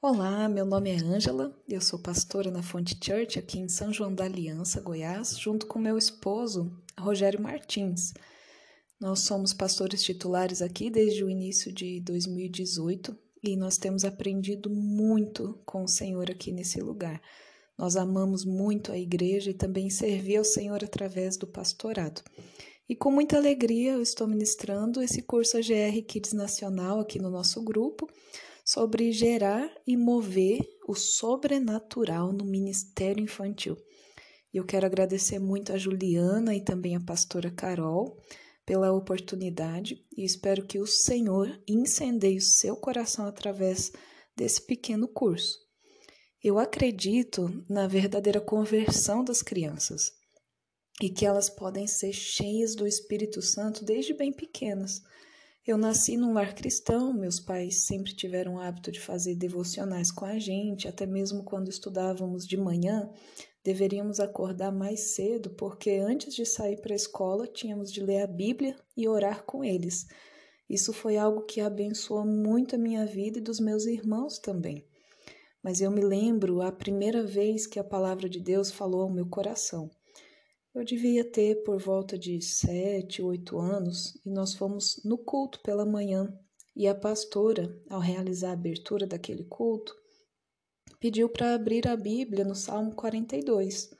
Olá, meu nome é Ângela, eu sou pastora na Fonte Church aqui em São João da Aliança, Goiás, junto com meu esposo, Rogério Martins. Nós somos pastores titulares aqui desde o início de 2018 e nós temos aprendido muito com o Senhor aqui nesse lugar. Nós amamos muito a igreja e também servir ao Senhor através do pastorado. E com muita alegria eu estou ministrando esse curso AGR Kids Nacional aqui no nosso grupo sobre gerar e mover o sobrenatural no ministério infantil. Eu quero agradecer muito a Juliana e também a pastora Carol pela oportunidade e espero que o Senhor incendeie o seu coração através desse pequeno curso. Eu acredito na verdadeira conversão das crianças e que elas podem ser cheias do Espírito Santo desde bem pequenas. Eu nasci num lar cristão, meus pais sempre tiveram o hábito de fazer devocionais com a gente, até mesmo quando estudávamos de manhã, deveríamos acordar mais cedo, porque antes de sair para a escola tínhamos de ler a Bíblia e orar com eles. Isso foi algo que abençoou muito a minha vida e dos meus irmãos também. Mas eu me lembro a primeira vez que a palavra de Deus falou ao meu coração. Eu devia ter por volta de sete, oito anos e nós fomos no culto pela manhã e a pastora, ao realizar a abertura daquele culto, pediu para abrir a Bíblia no Salmo 42,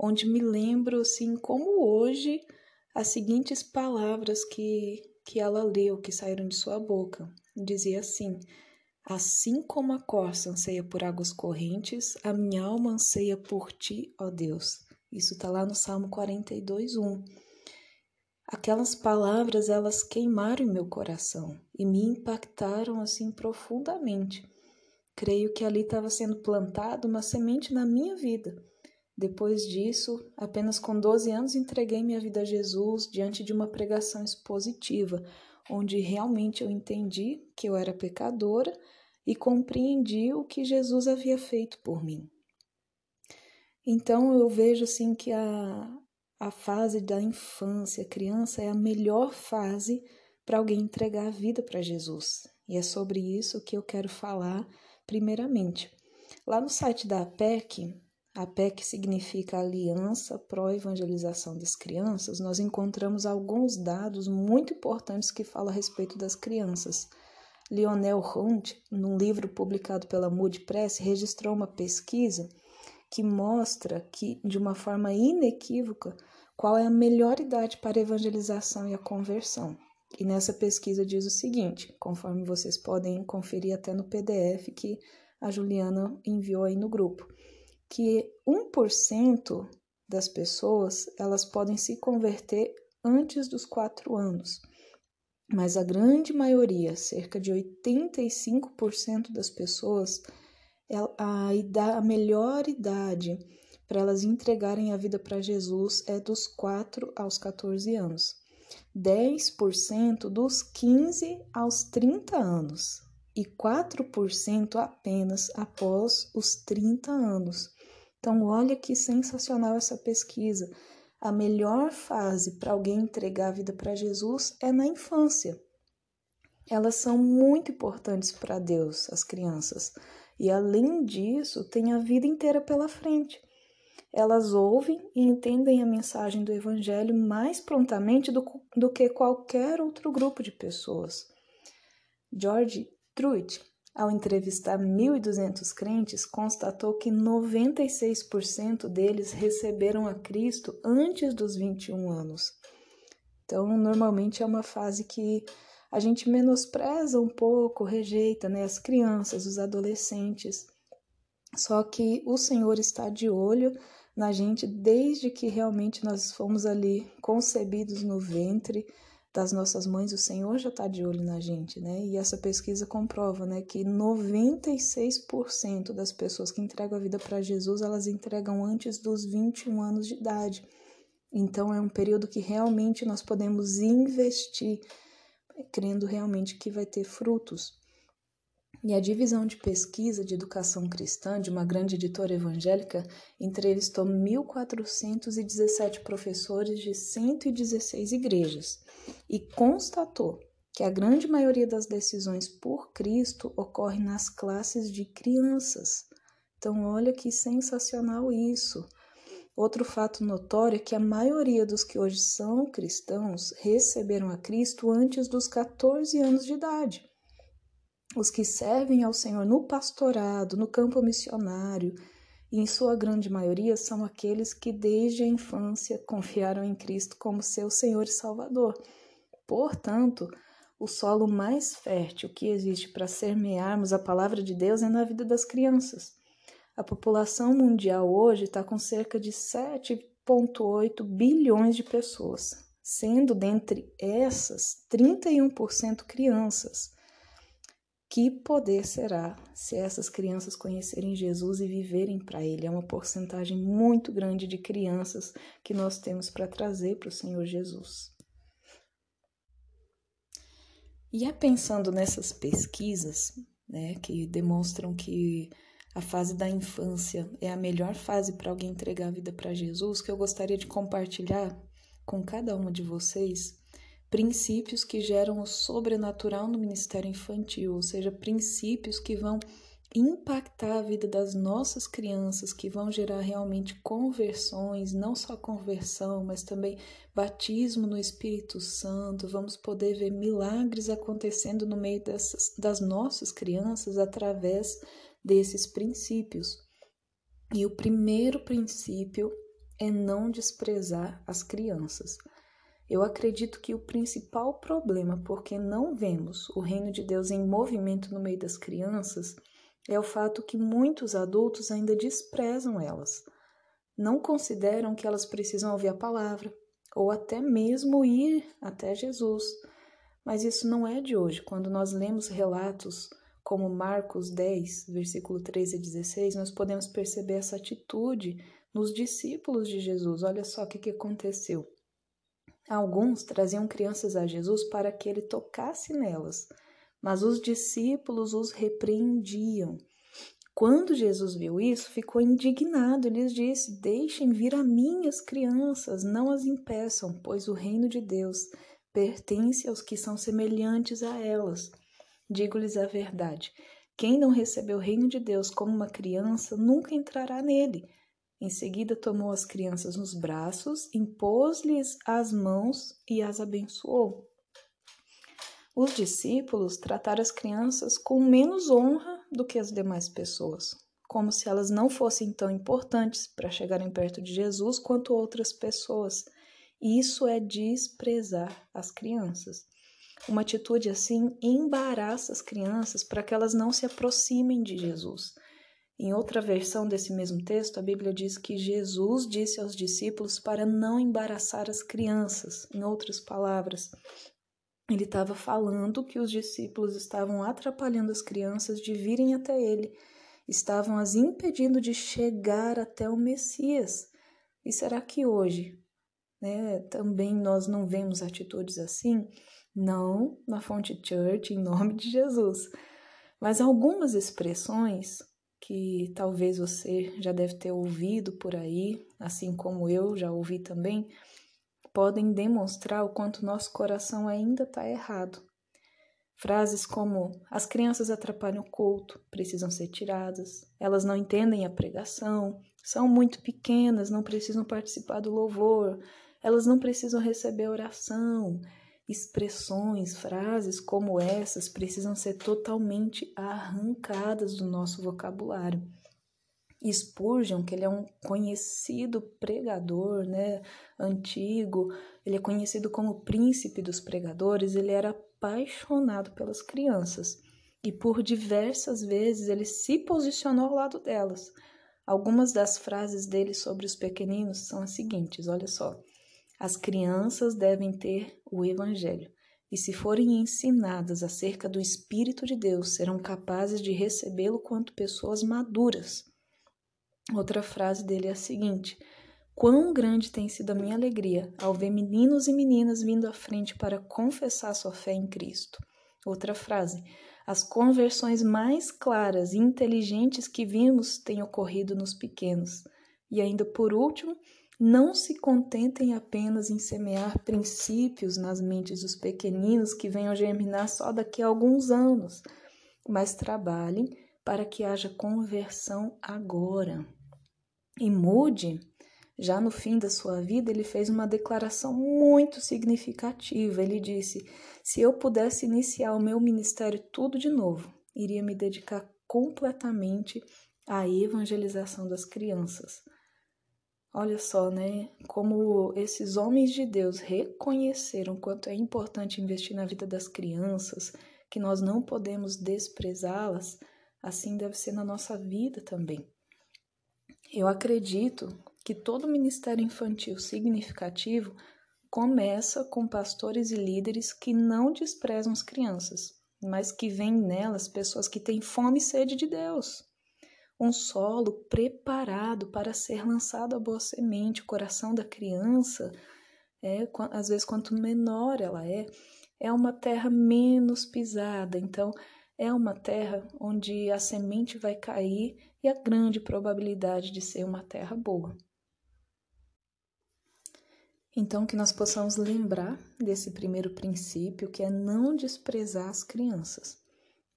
onde me lembro assim como hoje as seguintes palavras que, que ela leu, que saíram de sua boca. Dizia assim: Assim como a corça anseia por águas correntes, a minha alma anseia por ti, ó Deus. Isso está lá no Salmo 42, 1. Aquelas palavras, elas queimaram meu coração e me impactaram assim profundamente. Creio que ali estava sendo plantada uma semente na minha vida. Depois disso, apenas com 12 anos, entreguei minha vida a Jesus diante de uma pregação expositiva, onde realmente eu entendi que eu era pecadora e compreendi o que Jesus havia feito por mim. Então eu vejo assim que a, a fase da infância, criança, é a melhor fase para alguém entregar a vida para Jesus. E é sobre isso que eu quero falar primeiramente. Lá no site da APEC, APEC significa Aliança Pró Evangelização das Crianças, nós encontramos alguns dados muito importantes que falam a respeito das crianças. Lionel Hunt, num livro publicado pela Moody Press, registrou uma pesquisa que mostra que, de uma forma inequívoca, qual é a melhor idade para a evangelização e a conversão. E nessa pesquisa diz o seguinte, conforme vocês podem conferir até no PDF que a Juliana enviou aí no grupo, que 1% das pessoas elas podem se converter antes dos 4 anos, mas a grande maioria, cerca de 85% das pessoas, a, a melhor idade para elas entregarem a vida para Jesus é dos 4 aos 14 anos. 10% dos 15 aos 30 anos e 4% apenas após os 30 anos. Então, olha que sensacional essa pesquisa. A melhor fase para alguém entregar a vida para Jesus é na infância. Elas são muito importantes para Deus, as crianças. E além disso, tem a vida inteira pela frente. Elas ouvem e entendem a mensagem do Evangelho mais prontamente do, do que qualquer outro grupo de pessoas. George Truitt, ao entrevistar 1.200 crentes, constatou que 96% deles receberam a Cristo antes dos 21 anos. Então, normalmente é uma fase que a gente menospreza um pouco, rejeita né, as crianças, os adolescentes. Só que o Senhor está de olho na gente desde que realmente nós fomos ali concebidos no ventre das nossas mães, o Senhor já está de olho na gente, né? E essa pesquisa comprova, né, que 96% das pessoas que entregam a vida para Jesus, elas entregam antes dos 21 anos de idade. Então é um período que realmente nós podemos investir crendo realmente que vai ter frutos. E a divisão de pesquisa de educação cristã de uma grande editora evangélica entrevistou 1.417 professores de 116 igrejas e constatou que a grande maioria das decisões por Cristo ocorre nas classes de crianças. Então, olha que sensacional isso. Outro fato notório é que a maioria dos que hoje são cristãos receberam a Cristo antes dos 14 anos de idade. Os que servem ao Senhor no pastorado, no campo missionário, em sua grande maioria são aqueles que desde a infância confiaram em Cristo como seu Senhor e Salvador. Portanto, o solo mais fértil que existe para semearmos a palavra de Deus é na vida das crianças. A população mundial hoje está com cerca de 7,8 bilhões de pessoas, sendo dentre essas 31% crianças. Que poder será se essas crianças conhecerem Jesus e viverem para Ele? É uma porcentagem muito grande de crianças que nós temos para trazer para o Senhor Jesus. E é pensando nessas pesquisas, né, que demonstram que a fase da infância é a melhor fase para alguém entregar a vida para Jesus, que eu gostaria de compartilhar com cada uma de vocês princípios que geram o sobrenatural no ministério infantil, ou seja, princípios que vão impactar a vida das nossas crianças, que vão gerar realmente conversões, não só conversão, mas também batismo no Espírito Santo. Vamos poder ver milagres acontecendo no meio dessas, das nossas crianças através desses princípios. E o primeiro princípio é não desprezar as crianças. Eu acredito que o principal problema porque não vemos o reino de Deus em movimento no meio das crianças é o fato que muitos adultos ainda desprezam elas. Não consideram que elas precisam ouvir a palavra ou até mesmo ir até Jesus. Mas isso não é de hoje. Quando nós lemos relatos como Marcos 10, versículo 13 a 16, nós podemos perceber essa atitude nos discípulos de Jesus. Olha só o que, que aconteceu. Alguns traziam crianças a Jesus para que ele tocasse nelas, mas os discípulos os repreendiam. Quando Jesus viu isso, ficou indignado e lhes disse: Deixem vir a mim as crianças, não as impeçam, pois o reino de Deus pertence aos que são semelhantes a elas. Digo-lhes a verdade: quem não recebeu o reino de Deus como uma criança nunca entrará nele. Em seguida, tomou as crianças nos braços, impôs-lhes as mãos e as abençoou. Os discípulos trataram as crianças com menos honra do que as demais pessoas, como se elas não fossem tão importantes para chegarem perto de Jesus quanto outras pessoas. Isso é desprezar as crianças. Uma atitude assim embaraça as crianças para que elas não se aproximem de Jesus. Em outra versão desse mesmo texto, a Bíblia diz que Jesus disse aos discípulos para não embaraçar as crianças. Em outras palavras, ele estava falando que os discípulos estavam atrapalhando as crianças de virem até ele, estavam as impedindo de chegar até o Messias. E será que hoje né, também nós não vemos atitudes assim? Não na Fonte Church, em nome de Jesus. Mas algumas expressões que talvez você já deve ter ouvido por aí, assim como eu já ouvi também, podem demonstrar o quanto nosso coração ainda está errado. Frases como: as crianças atrapalham o culto, precisam ser tiradas, elas não entendem a pregação, são muito pequenas, não precisam participar do louvor, elas não precisam receber oração, Expressões, frases como essas precisam ser totalmente arrancadas do nosso vocabulário. Spurgeon, que ele é um conhecido pregador, né, antigo, ele é conhecido como príncipe dos pregadores, ele era apaixonado pelas crianças e por diversas vezes ele se posicionou ao lado delas. Algumas das frases dele sobre os pequeninos são as seguintes, olha só. As crianças devem ter o Evangelho e, se forem ensinadas acerca do Espírito de Deus, serão capazes de recebê-lo quanto pessoas maduras. Outra frase dele é a seguinte: Quão grande tem sido a minha alegria ao ver meninos e meninas vindo à frente para confessar sua fé em Cristo. Outra frase: As conversões mais claras e inteligentes que vimos têm ocorrido nos pequenos. E ainda por último, Não se contentem apenas em semear princípios nas mentes dos pequeninos que venham germinar só daqui a alguns anos, mas trabalhem para que haja conversão agora. E mude já no fim da sua vida, ele fez uma declaração muito significativa. Ele disse: Se eu pudesse iniciar o meu ministério tudo de novo, iria me dedicar completamente à evangelização das crianças. Olha só, né? Como esses homens de Deus reconheceram quanto é importante investir na vida das crianças, que nós não podemos desprezá-las, assim deve ser na nossa vida também. Eu acredito que todo ministério infantil significativo começa com pastores e líderes que não desprezam as crianças, mas que veem nelas pessoas que têm fome e sede de Deus. Um solo preparado para ser lançado a boa semente. O coração da criança, é, às vezes, quanto menor ela é, é uma terra menos pisada. Então, é uma terra onde a semente vai cair e a grande probabilidade de ser uma terra boa. Então, que nós possamos lembrar desse primeiro princípio, que é não desprezar as crianças,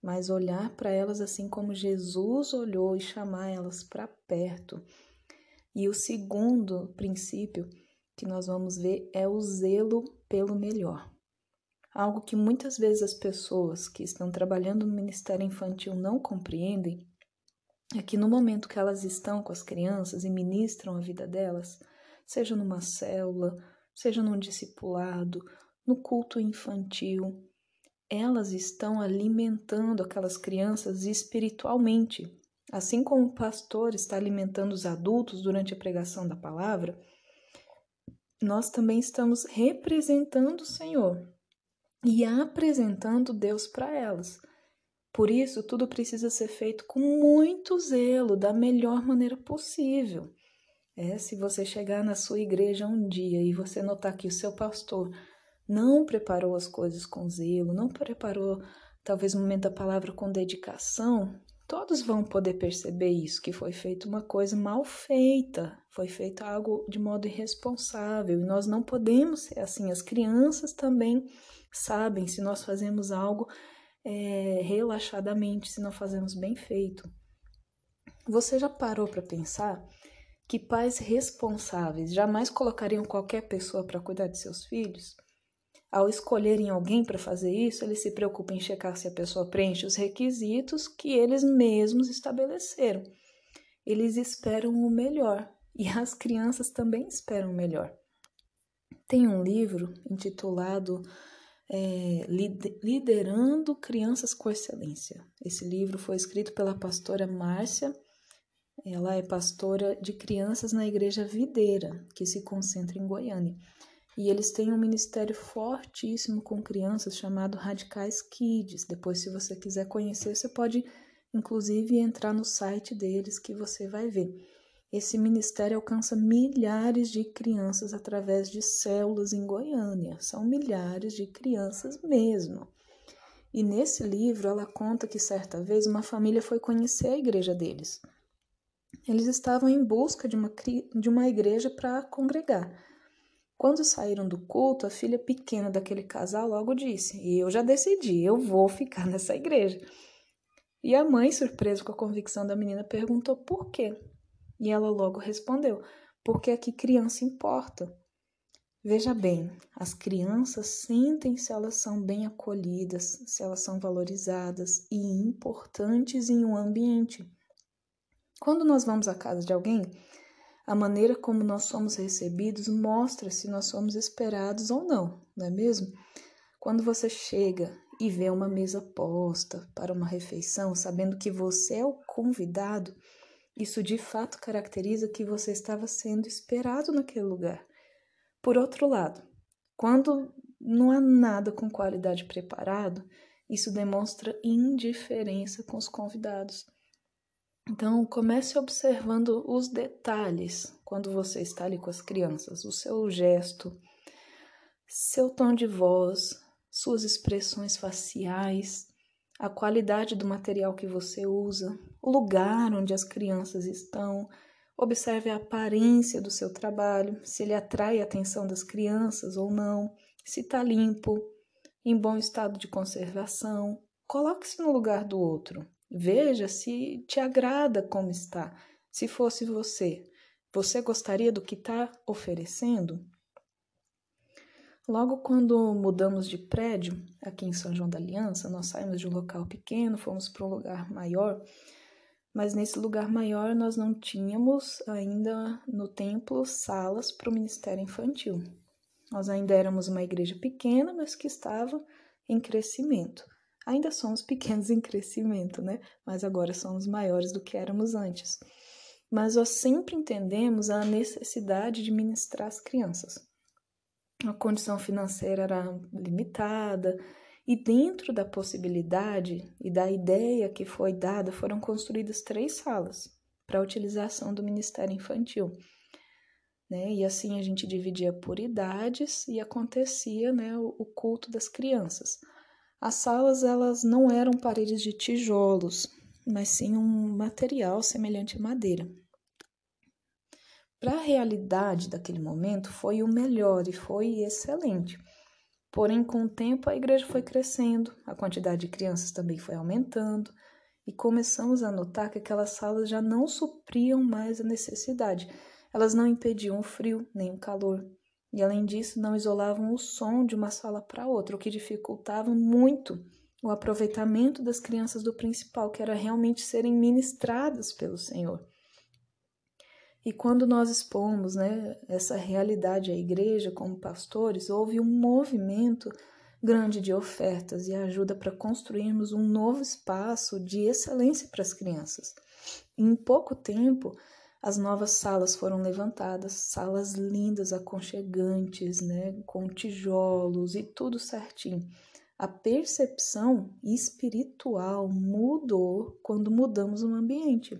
mas olhar para elas assim como Jesus olhou e chamar elas para perto. E o segundo princípio que nós vamos ver é o zelo pelo melhor. Algo que muitas vezes as pessoas que estão trabalhando no ministério infantil não compreendem é que no momento que elas estão com as crianças e ministram a vida delas, seja numa célula, seja num discipulado, no culto infantil, elas estão alimentando aquelas crianças espiritualmente. Assim como o pastor está alimentando os adultos durante a pregação da palavra, nós também estamos representando o Senhor e apresentando Deus para elas. Por isso, tudo precisa ser feito com muito zelo, da melhor maneira possível. É, se você chegar na sua igreja um dia e você notar que o seu pastor não preparou as coisas com zelo, não preparou talvez o momento da palavra com dedicação, todos vão poder perceber isso, que foi feita uma coisa mal feita, foi feito algo de modo irresponsável, e nós não podemos ser assim. As crianças também sabem se nós fazemos algo é, relaxadamente, se não fazemos bem feito. Você já parou para pensar que pais responsáveis jamais colocariam qualquer pessoa para cuidar de seus filhos? Ao escolherem alguém para fazer isso, eles se preocupam em checar se a pessoa preenche os requisitos que eles mesmos estabeleceram. Eles esperam o melhor e as crianças também esperam o melhor. Tem um livro intitulado é, Liderando Crianças com Excelência. Esse livro foi escrito pela pastora Márcia ela é pastora de crianças na Igreja Videira, que se concentra em Goiânia. E eles têm um ministério fortíssimo com crianças chamado Radicais Kids. Depois, se você quiser conhecer, você pode inclusive entrar no site deles que você vai ver. Esse ministério alcança milhares de crianças através de células em Goiânia. São milhares de crianças mesmo. E nesse livro ela conta que certa vez uma família foi conhecer a igreja deles. Eles estavam em busca de uma, de uma igreja para congregar. Quando saíram do culto, a filha pequena daquele casal logo disse: Eu já decidi, eu vou ficar nessa igreja. E a mãe, surpresa com a convicção da menina, perguntou por quê. E ela logo respondeu: Porque aqui criança importa. Veja bem, as crianças sentem se elas são bem acolhidas, se elas são valorizadas e importantes em um ambiente. Quando nós vamos à casa de alguém, a maneira como nós somos recebidos mostra se nós somos esperados ou não, não é mesmo? Quando você chega e vê uma mesa posta para uma refeição, sabendo que você é o convidado, isso de fato caracteriza que você estava sendo esperado naquele lugar. Por outro lado, quando não há nada com qualidade preparado, isso demonstra indiferença com os convidados. Então, comece observando os detalhes quando você está ali com as crianças, o seu gesto, seu tom de voz, suas expressões faciais, a qualidade do material que você usa, o lugar onde as crianças estão, Observe a aparência do seu trabalho, se ele atrai a atenção das crianças ou não, se está limpo, em bom estado de conservação. Coloque-se no lugar do outro. Veja se te agrada como está. Se fosse você, você gostaria do que está oferecendo? Logo quando mudamos de prédio, aqui em São João da Aliança, nós saímos de um local pequeno, fomos para um lugar maior, mas nesse lugar maior nós não tínhamos ainda no templo salas para o ministério infantil. Nós ainda éramos uma igreja pequena, mas que estava em crescimento. Ainda somos pequenos em crescimento, né? Mas agora somos maiores do que éramos antes. Mas nós sempre entendemos a necessidade de ministrar as crianças a condição financeira era limitada, e dentro da possibilidade e da ideia que foi dada, foram construídas três salas para a utilização do Ministério Infantil. Né? E assim a gente dividia por idades e acontecia né, o, culto das crianças. As salas elas não eram paredes de tijolos, mas sim um material semelhante à madeira para a realidade daquele momento foi o melhor e foi excelente. Porém, com o tempo, a igreja foi crescendo, a quantidade de crianças também foi aumentando, e começamos a notar que aquelas salas já não supriam mais a necessidade. Elas não impediam o frio nem o calor, e além disso, não isolavam o som de uma sala para outra, o que dificultava muito o aproveitamento das crianças do principal, que era realmente serem ministradas pelo Senhor. E quando nós expomos né, essa realidade à igreja como pastores, houve um movimento grande de ofertas e ajuda para construirmos um novo espaço de excelência para as crianças. Em pouco tempo, as novas salas foram levantadas, salas lindas, aconchegantes, né, com tijolos e tudo certinho. A percepção espiritual mudou quando mudamos o ambiente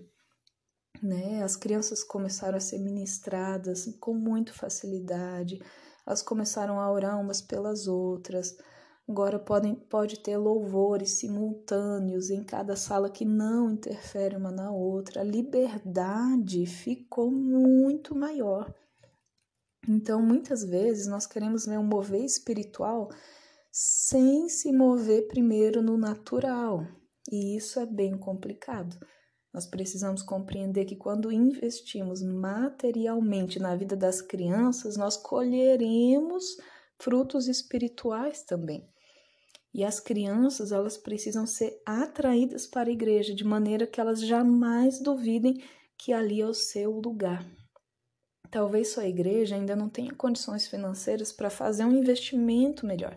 né? As crianças começaram a ser ministradas com muita facilidade, elas começaram a orar umas pelas outras. Agora podem, pode ter louvores simultâneos em cada sala que não interfere uma na outra. A liberdade ficou muito maior. Então, muitas vezes nós queremos ver um mover espiritual sem se mover primeiro no natural, e isso é bem complicado. Nós precisamos compreender que quando investimos materialmente na vida das crianças, nós colheremos frutos espirituais também. E as crianças, elas precisam ser atraídas para a igreja de maneira que elas jamais duvidem que ali é o seu lugar. Talvez sua igreja ainda não tenha condições financeiras para fazer um investimento melhor,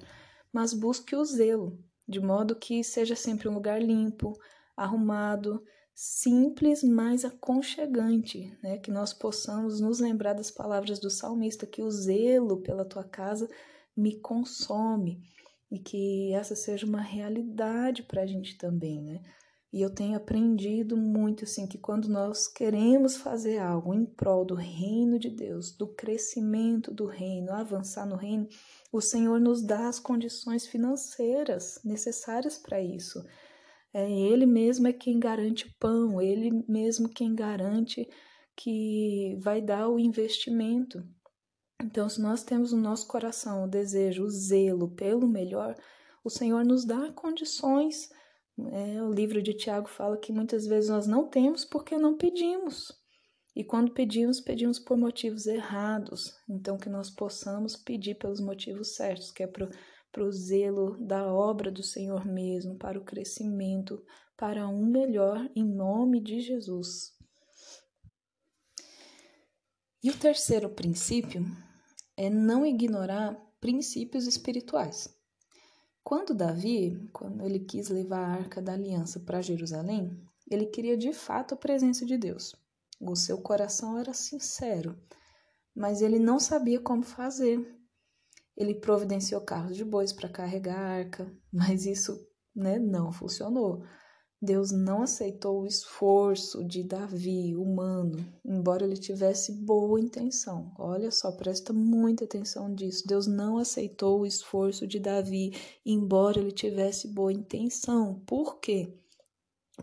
mas busque o zelo, de modo que seja sempre um lugar limpo, arrumado, simples, mas aconchegante, né? Que nós possamos nos lembrar das palavras do salmista, que o zelo pela tua casa me consome e que essa seja uma realidade para a gente também, né? E eu tenho aprendido muito assim que quando nós queremos fazer algo em prol do reino de Deus, do crescimento do reino, avançar no reino, o Senhor nos dá as condições financeiras necessárias para isso. É, ele mesmo é quem garante o pão, ele mesmo quem garante que vai dar o investimento. Então, se nós temos no nosso coração o desejo, o zelo pelo melhor, o Senhor nos dá condições. É, o livro de Tiago fala que muitas vezes nós não temos porque não pedimos. E quando pedimos, pedimos por motivos errados. Então, que nós possamos pedir pelos motivos certos, que é para o zelo da obra do Senhor mesmo, para o crescimento, para um melhor em nome de Jesus. E o terceiro princípio é não ignorar princípios espirituais. Quando Davi, quando ele quis levar a arca da aliança para Jerusalém, ele queria de fato a presença de Deus. O seu coração era sincero, mas ele não sabia como fazer. Ele providenciou carros de bois para carregar a arca, mas isso né, não funcionou. Deus não aceitou o esforço de Davi, humano, embora ele tivesse boa intenção. Olha só, presta muita atenção disso. Deus não aceitou o esforço de Davi, embora ele tivesse boa intenção. Por quê?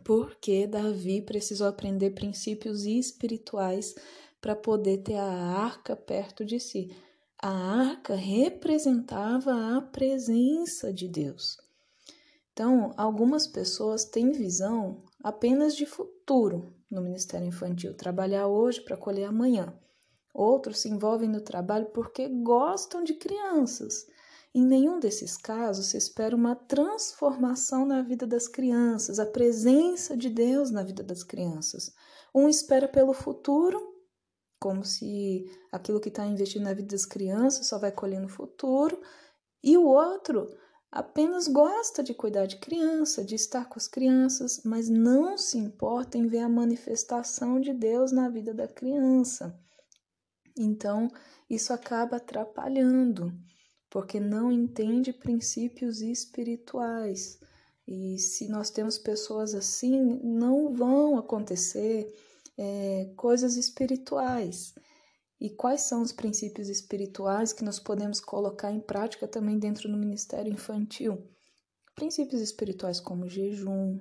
porque Davi precisou aprender princípios espirituais para poder ter a arca perto de si. A arca representava a presença de Deus. Então, algumas pessoas têm visão apenas de futuro no Ministério Infantil, trabalhar hoje para colher amanhã. Outros se envolvem no trabalho porque gostam de crianças. Em nenhum desses casos se espera uma transformação na vida das crianças, a presença de Deus na vida das crianças. Um espera pelo futuro, como se aquilo que está investido na vida das crianças só vai colher no futuro, e o outro apenas gosta de cuidar de criança, de estar com as crianças, mas não se importa em ver a manifestação de Deus na vida da criança. Então, isso acaba atrapalhando, porque não entende princípios espirituais. E se nós temos pessoas assim, não vão acontecer é, coisas espirituais. E quais são os princípios espirituais que nós podemos colocar em prática também dentro do ministério infantil? Princípios espirituais como jejum,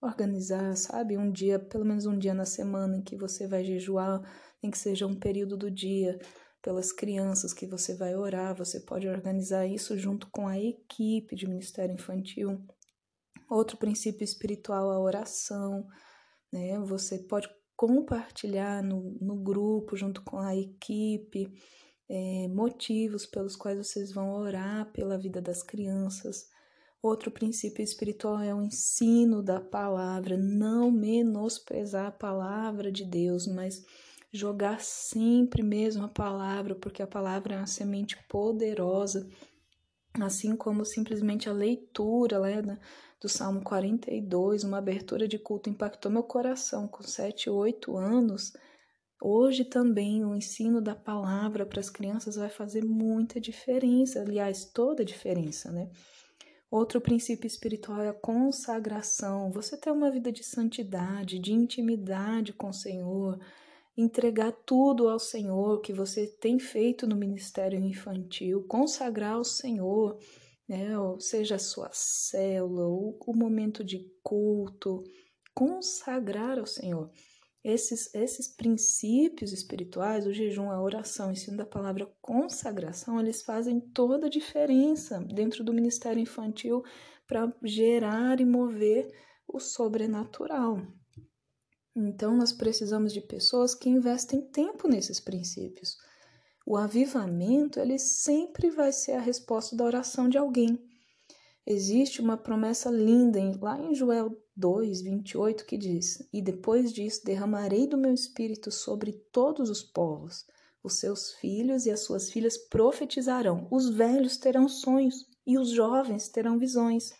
organizar, sabe, um dia, pelo menos um dia na semana em que você vai jejuar, em que seja um período do dia, pelas crianças que você vai orar, você pode organizar isso junto com a equipe de ministério infantil. Outro princípio espiritual, a oração, né? Você pode compartilhar no, no grupo, junto com a equipe, é, motivos pelos quais vocês vão orar pela vida das crianças. Outro princípio espiritual é o ensino da palavra, não menosprezar a palavra de Deus, mas jogar sempre mesmo a palavra, porque a palavra é uma semente poderosa, assim como simplesmente a leitura né, do Salmo 42, uma abertura de culto impactou meu coração com 7, 8 anos. Hoje também o ensino da palavra para as crianças vai fazer muita diferença, aliás, toda a diferença, né? Outro princípio espiritual é a consagração. Você ter uma vida de santidade, de intimidade com o Senhor, entregar tudo ao Senhor que você tem feito no ministério infantil, consagrar ao Senhor né? Ou seja a sua célula, o, o momento de culto, consagrar ao Senhor. Esses, esses princípios espirituais, o jejum, a oração, o ensino da palavra consagração, eles fazem toda a diferença dentro do ministério infantil para gerar e mover o sobrenatural. Então, nós precisamos de pessoas que investem tempo nesses princípios. O avivamento, ele sempre vai ser a resposta da oração de alguém. Existe uma promessa linda lá em Joel 2, 28, que diz: E depois disso derramarei do meu espírito sobre todos os povos. Os seus filhos e as suas filhas profetizarão, os velhos terão sonhos e os jovens terão visões.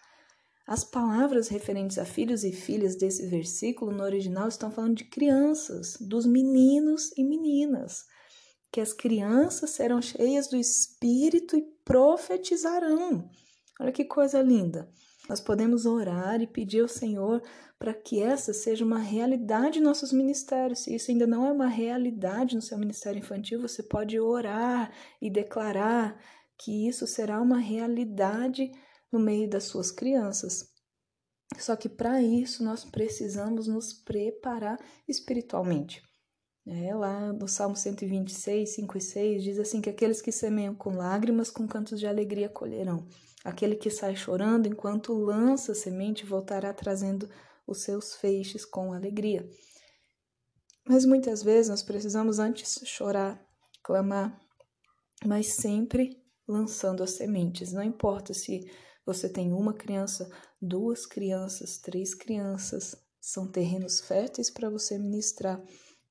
As palavras referentes a filhos e filhas desse versículo no original estão falando de crianças, dos meninos e meninas que as crianças serão cheias do Espírito e profetizarão. Olha que coisa linda. Nós podemos orar e pedir ao Senhor para que essa seja uma realidade em nossos ministérios. Se isso ainda não é uma realidade no seu ministério infantil, você pode orar e declarar que isso será uma realidade no meio das suas crianças. Só que para isso nós precisamos nos preparar espiritualmente. É, lá no Salmo 126, 5 e 6, diz assim: que aqueles que semeiam com lágrimas, com cantos de alegria colherão. Aquele que sai chorando enquanto lança semente voltará trazendo os seus feixes com alegria. Mas muitas vezes nós precisamos antes chorar, clamar, mas sempre lançando as sementes. Não importa se você tem uma criança, duas crianças, três crianças, são terrenos férteis para você ministrar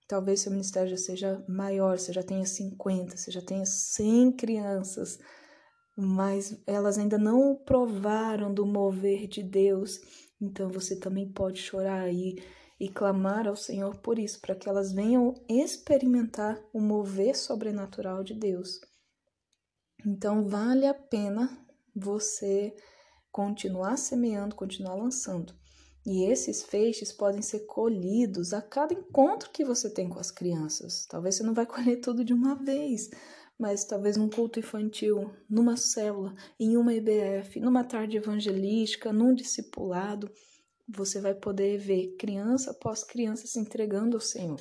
Talvez seu ministério já seja maior, você já tenha 50, você já tenha 100 crianças, mas elas ainda não provaram do mover de Deus. Então você também pode chorar aí e clamar ao Senhor por isso, para que elas venham experimentar o mover sobrenatural de Deus. Então vale a pena você continuar semeando, continuar lançando. E esses feixes podem ser colhidos a cada encontro que você tem com as crianças. Talvez você não vai colher tudo de uma vez, mas talvez num culto infantil, numa célula, em uma EBF, numa tarde evangelística, num discipulado. você vai poder ver criança após criança se entregando ao Senhor.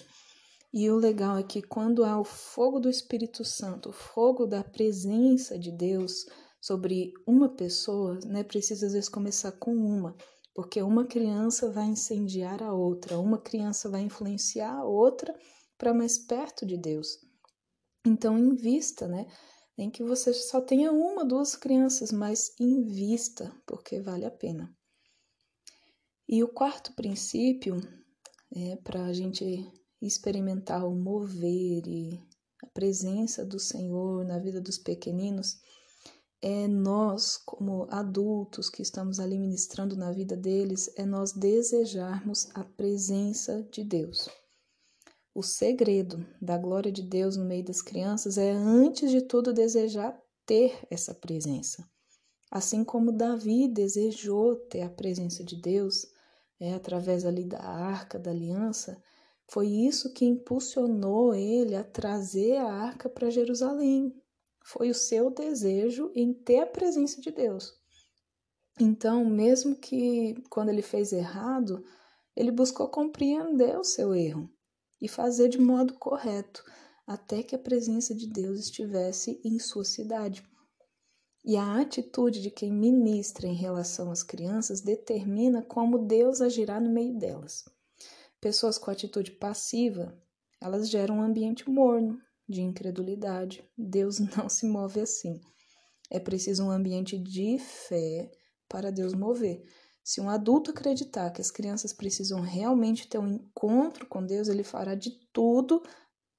E o legal é que quando há o fogo do Espírito Santo, o fogo da presença de Deus sobre uma pessoa, né, precisa às vezes começar com uma, porque uma criança vai incendiar a outra, uma criança vai influenciar a outra para mais perto de Deus. Então, invista, né? Nem que você só tenha uma, duas crianças, mas invista, porque vale a pena. E o quarto princípio é para a gente experimentar o mover e a presença do Senhor na vida dos pequeninos, é nós, como adultos que estamos ali ministrando na vida deles, é nós desejarmos a presença de Deus. O segredo da glória de Deus no meio das crianças é, antes de tudo, desejar ter essa presença. Assim como Davi desejou ter a presença de Deus, é, através ali da arca da aliança, foi isso que impulsionou ele a trazer a arca para Jerusalém. Foi o seu desejo em ter a presença de Deus. Então, mesmo que quando ele fez errado, ele buscou compreender o seu erro e fazer de modo correto, até que a presença de Deus estivesse em sua cidade. E a atitude de quem ministra em relação às crianças determina como Deus agirá no meio delas. Pessoas com atitude passiva, elas geram um ambiente morno, de incredulidade. Deus não se move assim. É preciso um ambiente de fé para Deus mover. Se um adulto acreditar que as crianças precisam realmente ter um encontro com Deus, ele fará de tudo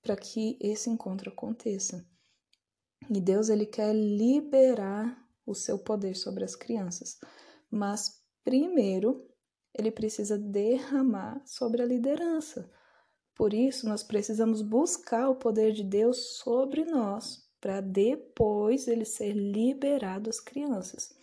para que esse encontro aconteça. E Deus ele quer liberar o seu poder sobre as crianças. Mas primeiro ele precisa derramar sobre a liderança. Por isso, nós precisamos buscar o poder de Deus sobre nós, para depois ele ser liberado às crianças.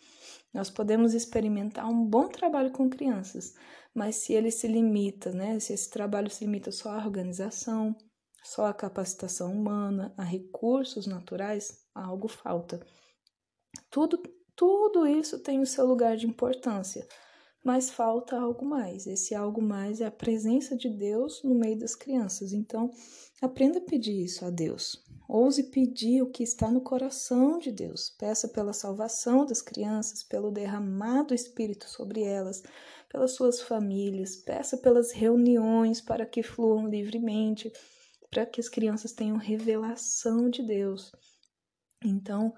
Nós podemos experimentar um bom trabalho com crianças, mas se ele se limita, né, se esse trabalho se limita só à organização, só à capacitação humana, a recursos naturais, algo falta. Tudo, tudo isso tem o seu lugar de importância, mas falta algo mais. Esse algo mais é a presença de Deus no meio das crianças. Então, aprenda a pedir isso a Deus. Ouse pedir o que está no coração de Deus. Peça pela salvação das crianças, pelo derramado Espírito sobre elas, pelas suas famílias. Peça pelas reuniões para que fluam livremente, para que as crianças tenham revelação de Deus. Então,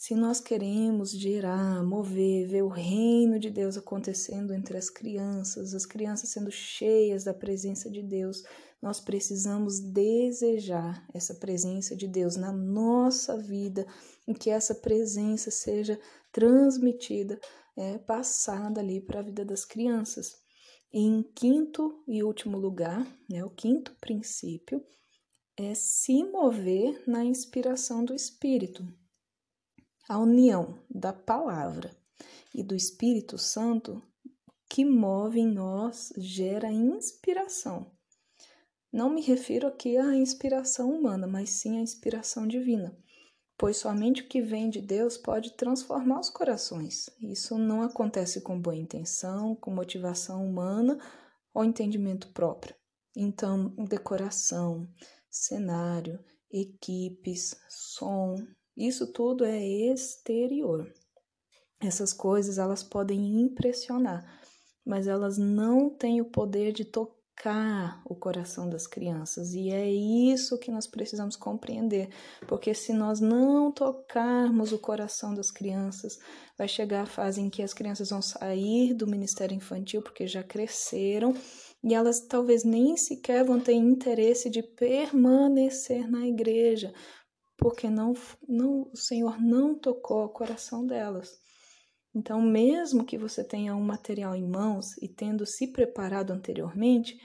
se nós queremos gerar, mover, ver o reino de Deus acontecendo entre as crianças, as crianças sendo cheias da presença de Deus, nós precisamos desejar essa presença de Deus na nossa vida e que essa presença seja transmitida, é, passada ali para a vida das crianças. E em quinto e último lugar, né, o quinto princípio é se mover na inspiração do Espírito. A união da palavra e do Espírito Santo que move em nós gera inspiração. Não me refiro aqui à inspiração humana, mas sim à inspiração divina, pois somente o que vem de Deus pode transformar os corações. Isso não acontece com boa intenção, com motivação humana ou entendimento próprio. Então, decoração, cenário, equipes, som, isso tudo é exterior. Essas coisas elas podem impressionar, mas elas não têm o poder de tocar o coração das crianças. E é isso que nós precisamos compreender, porque se nós não tocarmos o coração das crianças, vai chegar a fase em que as crianças vão sair do ministério infantil porque já cresceram e elas talvez nem sequer vão ter interesse de permanecer na igreja, porque não, não, o Senhor não tocou o coração delas. Então, mesmo que você tenha um material em mãos e tendo se preparado anteriormente,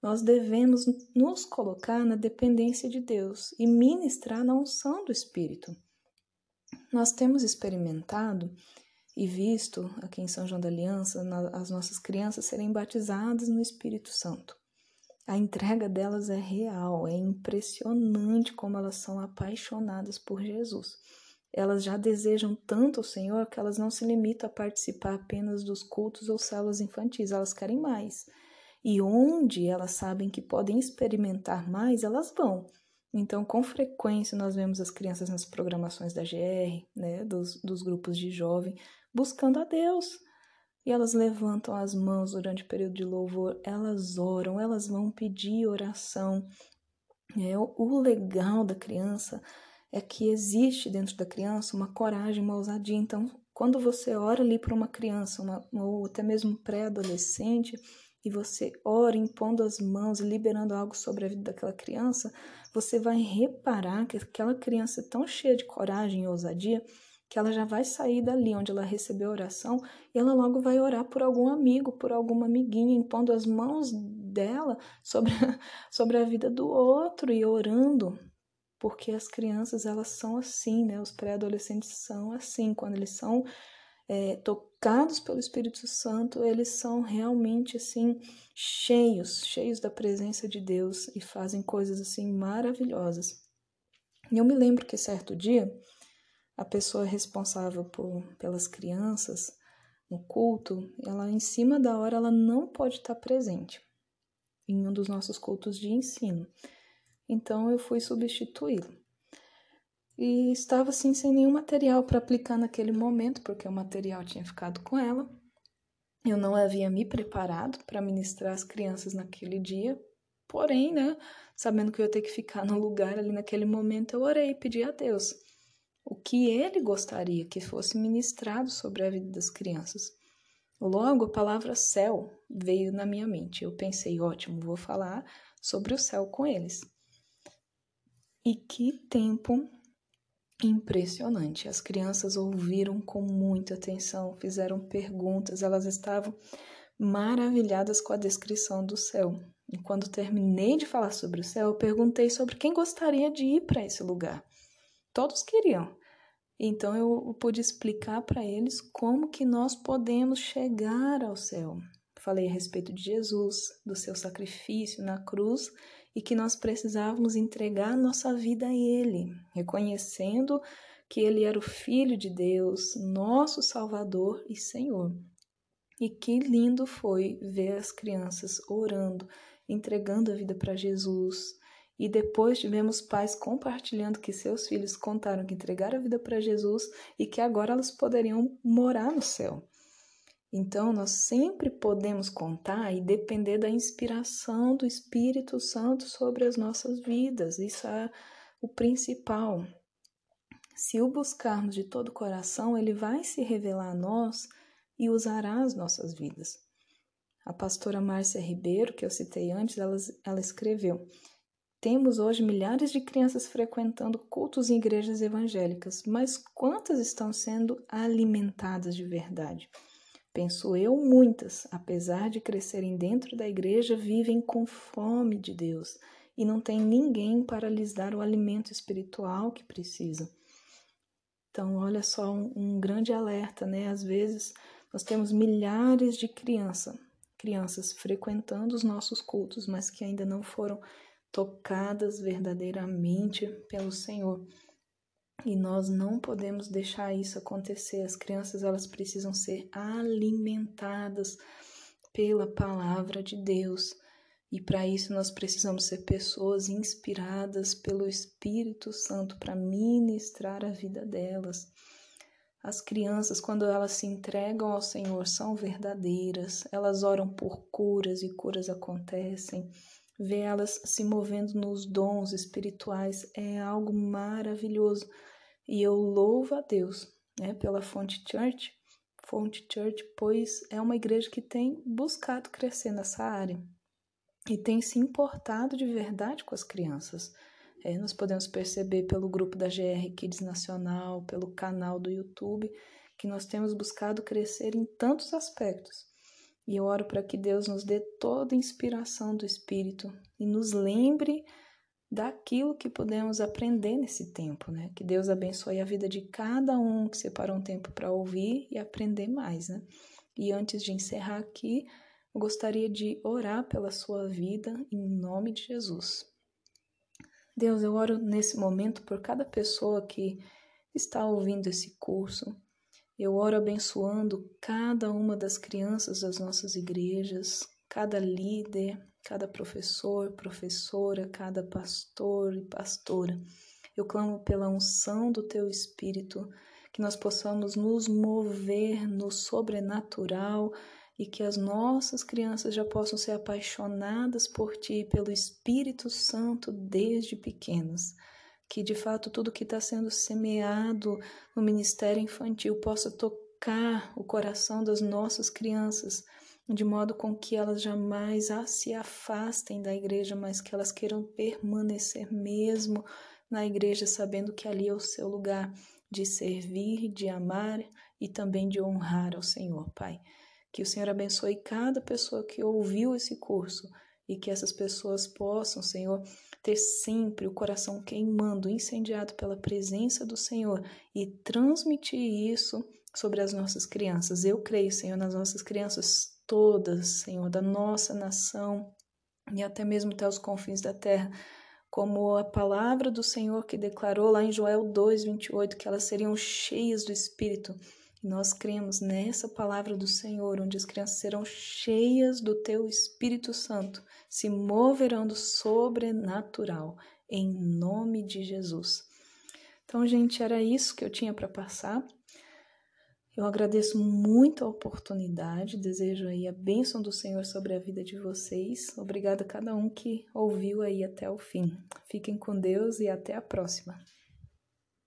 nós devemos nos colocar na dependência de Deus e ministrar na unção do Espírito. Nós temos experimentado e visto aqui em São João da Aliança as nossas crianças serem batizadas no Espírito Santo. A entrega delas é real, é impressionante como elas são apaixonadas por Jesus. elas já desejam tanto o Senhor que elas não se limitam a participar apenas dos cultos ou células infantis, elas querem mais. E onde elas sabem que podem experimentar mais, elas vão. Então, com frequência, nós vemos as crianças nas programações da GR, né, dos, dos grupos de jovem, buscando a Deus. E elas levantam as mãos durante o período de louvor, elas oram, elas vão pedir oração. É, o legal da criança é que existe dentro da criança uma coragem, uma ousadia. Então, quando você ora ali para uma criança, uma, ou até mesmo pré-adolescente, e você ora impondo as mãos, liberando algo sobre a vida daquela criança, você vai reparar que aquela criança é tão cheia de coragem e ousadia que ela já vai sair dali onde ela recebeu a oração e ela logo vai orar por algum amigo, por alguma amiguinha, impondo as mãos dela sobre, sobre a vida do outro e orando porque as crianças elas são assim, né? Os pré-adolescentes são assim, quando eles são é, tocados pelo Espírito Santo, eles são realmente assim cheios, cheios da presença de Deus e fazem coisas assim maravilhosas. E eu me lembro que certo dia a pessoa responsável por, pelas crianças no culto, ela em cima da hora ela não pode estar presente em um dos nossos cultos de ensino. Então eu fui substituí-lo. E estava assim sem nenhum material para aplicar naquele momento, porque o material tinha ficado com ela. Eu não havia me preparado para ministrar as crianças naquele dia. Porém, né, sabendo que eu ia ter que ficar no lugar ali naquele momento, eu orei e pedi a Deus o que ele gostaria que fosse ministrado sobre a vida das crianças. Logo, a palavra céu veio na minha mente. Eu pensei, ótimo, vou falar sobre o céu com eles. E que tempo impressionante! As crianças ouviram com muita atenção, fizeram perguntas, elas estavam maravilhadas com a descrição do céu. E quando terminei de falar sobre o céu, eu perguntei sobre quem gostaria de ir para esse lugar. Todos queriam. Então eu pude explicar para eles como que nós podemos chegar ao céu. Falei a respeito de Jesus, do seu sacrifício na cruz e que nós precisávamos entregar nossa vida a Ele, reconhecendo que Ele era o Filho de Deus, nosso Salvador e Senhor. E que lindo foi ver as crianças orando, entregando a vida para Jesus. E depois tivemos pais compartilhando que seus filhos contaram que entregaram a vida para Jesus e que agora elas poderiam morar no céu. Então, nós sempre podemos contar e depender da inspiração do Espírito Santo sobre as nossas vidas. Isso é o principal. Se o buscarmos de todo o coração, ele vai se revelar a nós e usará as nossas vidas. A pastora Márcia Ribeiro, que eu citei antes, ela, ela escreveu: Temos hoje milhares de crianças frequentando cultos em igrejas evangélicas, mas quantas estão sendo alimentadas de verdade? Penso eu, muitas, apesar de crescerem dentro da igreja, vivem com fome de Deus e não tem ninguém para lhes dar o alimento espiritual que precisam. Então, olha só um, um grande alerta, né? Às vezes nós temos milhares de crianças, crianças frequentando os nossos cultos, mas que ainda não foram tocadas verdadeiramente pelo Senhor. E nós não podemos deixar isso acontecer. As crianças elas precisam ser alimentadas pela palavra de Deus. E para isso nós precisamos ser pessoas inspiradas pelo Espírito Santo para ministrar a vida delas. As crianças, quando elas se entregam ao Senhor, são verdadeiras. Elas oram por curas e curas acontecem. Ver elas se movendo nos dons espirituais é algo maravilhoso e eu louvo a Deus né, pela Fonte Church, Fonte Church, pois é uma igreja que tem buscado crescer nessa área e tem se importado de verdade com as crianças. É, nós podemos perceber pelo grupo da GR Kids Nacional, pelo canal do YouTube, que nós temos buscado crescer em tantos aspectos. E eu oro para que Deus nos dê toda a inspiração do Espírito e nos lembre daquilo que podemos aprender nesse tempo, né? Que Deus abençoe a vida de cada um que separou um tempo para ouvir e aprender mais, né? E antes de encerrar aqui, eu gostaria de orar pela sua vida em nome de Jesus. Deus, eu oro nesse momento por cada pessoa que está ouvindo esse curso. Eu oro abençoando cada uma das crianças das nossas igrejas, cada líder, cada professor, professora, cada pastor e pastora. Eu clamo pela unção do teu espírito, que nós possamos nos mover no sobrenatural e que as nossas crianças já possam ser apaixonadas por ti, pelo Espírito Santo desde pequenas. Que de fato tudo que está sendo semeado no ministério infantil possa tocar o coração das nossas crianças, de modo com que elas jamais se afastem da igreja, mas que elas queiram permanecer mesmo na igreja, sabendo que ali é o seu lugar de servir, de amar e também de honrar ao Senhor, Pai. Que o Senhor abençoe cada pessoa que ouviu esse curso e que essas pessoas possam, Senhor, ter sempre o coração queimando, incendiado pela presença do Senhor e transmitir isso sobre as nossas crianças. Eu creio, Senhor, nas nossas crianças todas, Senhor, da nossa nação e até mesmo até os confins da terra como a palavra do Senhor que declarou lá em Joel 2:28 que elas seriam cheias do Espírito. E nós cremos nessa palavra do Senhor, onde as crianças serão cheias do teu Espírito Santo, se moverão do sobrenatural, em nome de Jesus. Então, gente, era isso que eu tinha para passar. Eu agradeço muito a oportunidade, desejo aí a bênção do Senhor sobre a vida de vocês. Obrigada a cada um que ouviu aí até o fim. Fiquem com Deus e até a próxima.